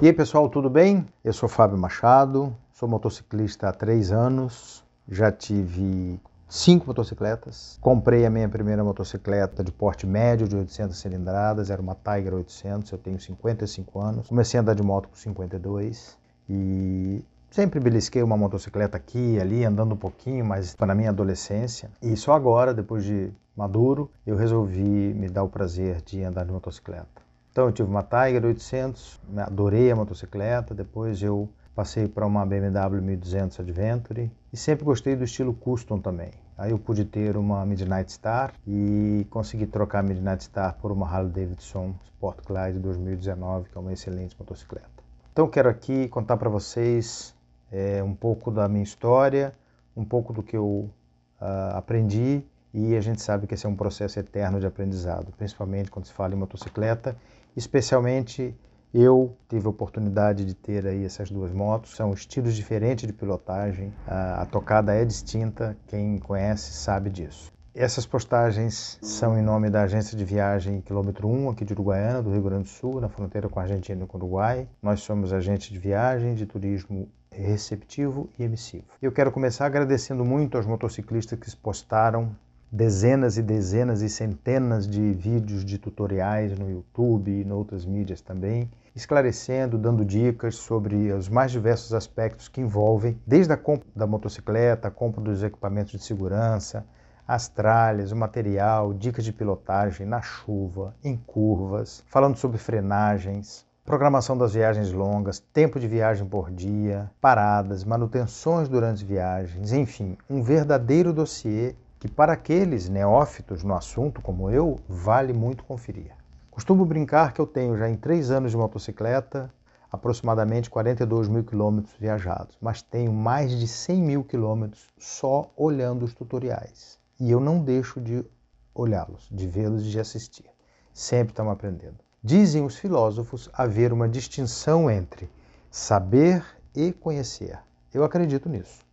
E aí pessoal, tudo bem? Eu sou Fábio Machado, sou motociclista há três anos, já tive cinco motocicletas. Comprei a minha primeira motocicleta de porte médio de 800 cilindradas, era uma Tiger 800, eu tenho 55 anos. Comecei a andar de moto com 52 e sempre belisquei uma motocicleta aqui ali, andando um pouquinho, mas na minha adolescência. E só agora, depois de maduro, eu resolvi me dar o prazer de andar de motocicleta. Então eu tive uma Tiger 800, adorei a motocicleta, depois eu passei para uma BMW 1200 Adventure e sempre gostei do estilo custom também. Aí eu pude ter uma Midnight Star e consegui trocar a Midnight Star por uma Harley Davidson Sport Glide 2019, que é uma excelente motocicleta. Então quero aqui contar para vocês é, um pouco da minha história, um pouco do que eu uh, aprendi e a gente sabe que esse é um processo eterno de aprendizado, principalmente quando se fala em motocicleta Especialmente eu tive a oportunidade de ter aí essas duas motos, são estilos diferentes de pilotagem, a, tocada é distinta, quem conhece sabe disso. Essas postagens são em nome da agência de viagem Quilômetro 1, aqui de Uruguaiana, do Rio Grande do Sul, na fronteira com a Argentina e com o Uruguai. Nós somos agente de viagem, de turismo receptivo e emissivo. Eu quero começar agradecendo muito aos motociclistas que postaram dezenas e dezenas e centenas de vídeos de tutoriais no YouTube e em outras mídias também, esclarecendo, dando dicas sobre os mais diversos aspectos que envolvem, desde a compra da motocicleta, a compra dos equipamentos de segurança, as tralhas, o material, dicas de pilotagem na chuva, em curvas, falando sobre frenagens, programação das viagens longas, tempo de viagem por dia, paradas, manutenções durante viagens, enfim, um verdadeiro dossiê que para aqueles neófitos no assunto como eu, vale muito conferir. Costumo brincar que eu tenho já em três anos de motocicleta aproximadamente 42 mil quilômetros viajados, mas tenho mais de 100 mil quilômetros só olhando os tutoriais. E eu não deixo de olhá-los, de vê-los e de assistir. Sempre estamos aprendendo. Dizem os filósofos haver uma distinção entre saber e conhecer. Eu acredito nisso.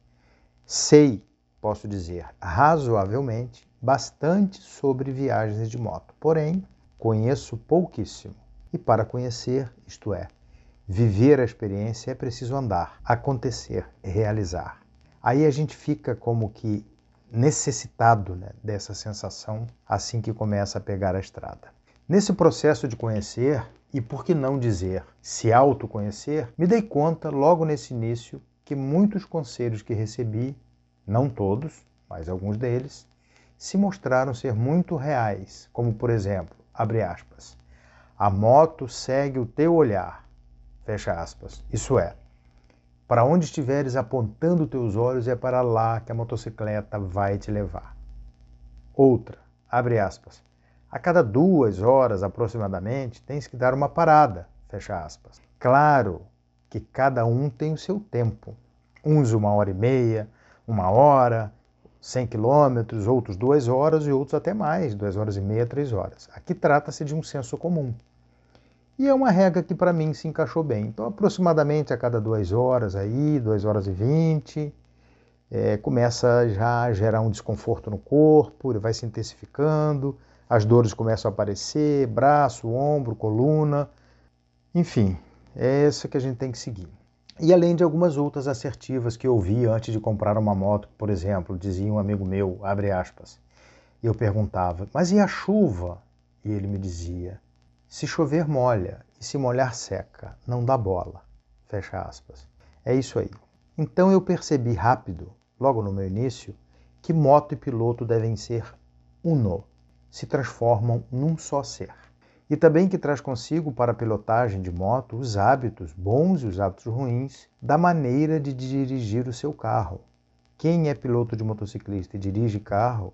Sei posso dizer razoavelmente, bastante sobre viagens de moto. Porém, conheço pouquíssimo. E para conhecer, isto é, viver a experiência, é preciso andar, acontecer, realizar. Aí a gente fica como que necessitado né, dessa sensação assim que começa a pegar a estrada. Nesse processo de conhecer, e por que não dizer se autoconhecer, me dei conta logo nesse início que muitos conselhos que recebi não todos, mas alguns deles, se mostraram ser muito reais, como por exemplo, abre aspas, a moto segue o teu olhar, fecha aspas. Isso é, para onde estiveres apontando teus olhos é para lá que a motocicleta vai te levar. Outra, abre aspas, a cada duas horas aproximadamente tens que dar uma parada, fecha aspas. Claro que cada um tem o seu tempo, uns uma hora e meia, uma hora, 100 quilômetros, outros duas horas e outros até mais, duas horas e meia, três horas. Aqui trata-se de um senso comum. E é uma regra que para mim se encaixou bem. Então, aproximadamente a cada duas horas aí, duas horas e vinte, é, começa já a gerar um desconforto no corpo, ele vai se intensificando, as dores começam a aparecer, braço, ombro, coluna, enfim, é isso que a gente tem que seguir. E além de algumas outras assertivas que eu ouvi antes de comprar uma moto, por exemplo, dizia um amigo meu, abre aspas, e eu perguntava, mas e a chuva? E ele me dizia, se chover molha e se molhar seca, não dá bola, fecha aspas. É isso aí. Então eu percebi rápido, logo no meu início, que moto e piloto devem ser uno, se transformam num só ser e também que traz consigo para a pilotagem de moto os hábitos bons e os hábitos ruins da maneira de dirigir o seu carro. Quem é piloto de motociclista e dirige carro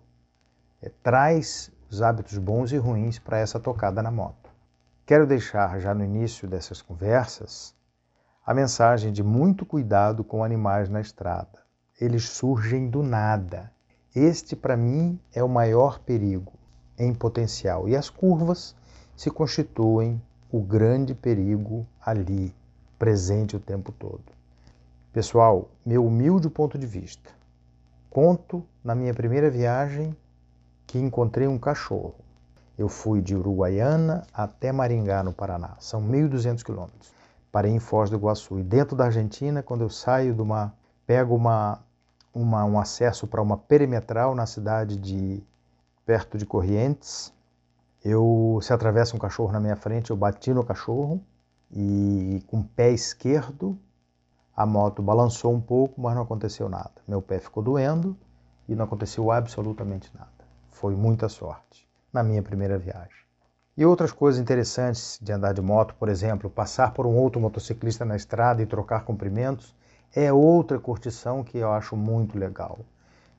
é, traz os hábitos bons e ruins para essa tocada na moto. Quero deixar já no início dessas conversas a mensagem de muito cuidado com animais na estrada. Eles surgem do nada. Este, para mim, é o maior perigo em potencial. E as curvas se constituem o grande perigo ali, presente o tempo todo. Pessoal, meu humilde ponto de vista. Conto na minha primeira viagem que encontrei um cachorro. Eu fui de Uruguaiana até Maringá, no Paraná. São 1.200 quilômetros. parei em Foz do Iguaçu. E dentro da Argentina, quando eu saio de uma. pego uma, uma um acesso para uma perimetral na cidade de. perto de Corrientes, eu se atravessa um cachorro na minha frente, eu bati no cachorro e com o pé esquerdo a moto balançou um pouco, mas não aconteceu nada. Meu pé ficou doendo e não aconteceu absolutamente nada. Foi muita sorte na minha primeira viagem. E outras coisas interessantes de andar de moto, por exemplo, passar por um outro motociclista na estrada e trocar cumprimentos, é outra curtição que eu acho muito legal.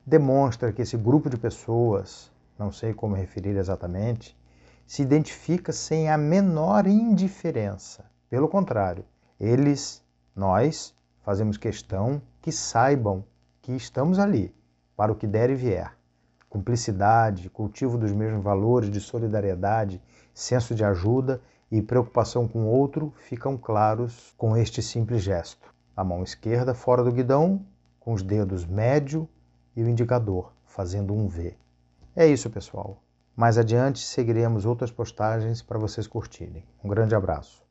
Demonstra que esse grupo de pessoas, não sei como referir exatamente, se identifica sem a menor indiferença. Pelo contrário, eles, nós, fazemos questão que saibam que estamos ali para o que der e vier. Cumplicidade, cultivo dos mesmos valores de solidariedade, senso de ajuda e preocupação com o outro ficam claros com este simples gesto. A mão esquerda fora do guidão, com os dedos médio e o indicador fazendo um V. É isso, pessoal. Mais adiante seguiremos outras postagens para vocês curtirem. Um grande abraço.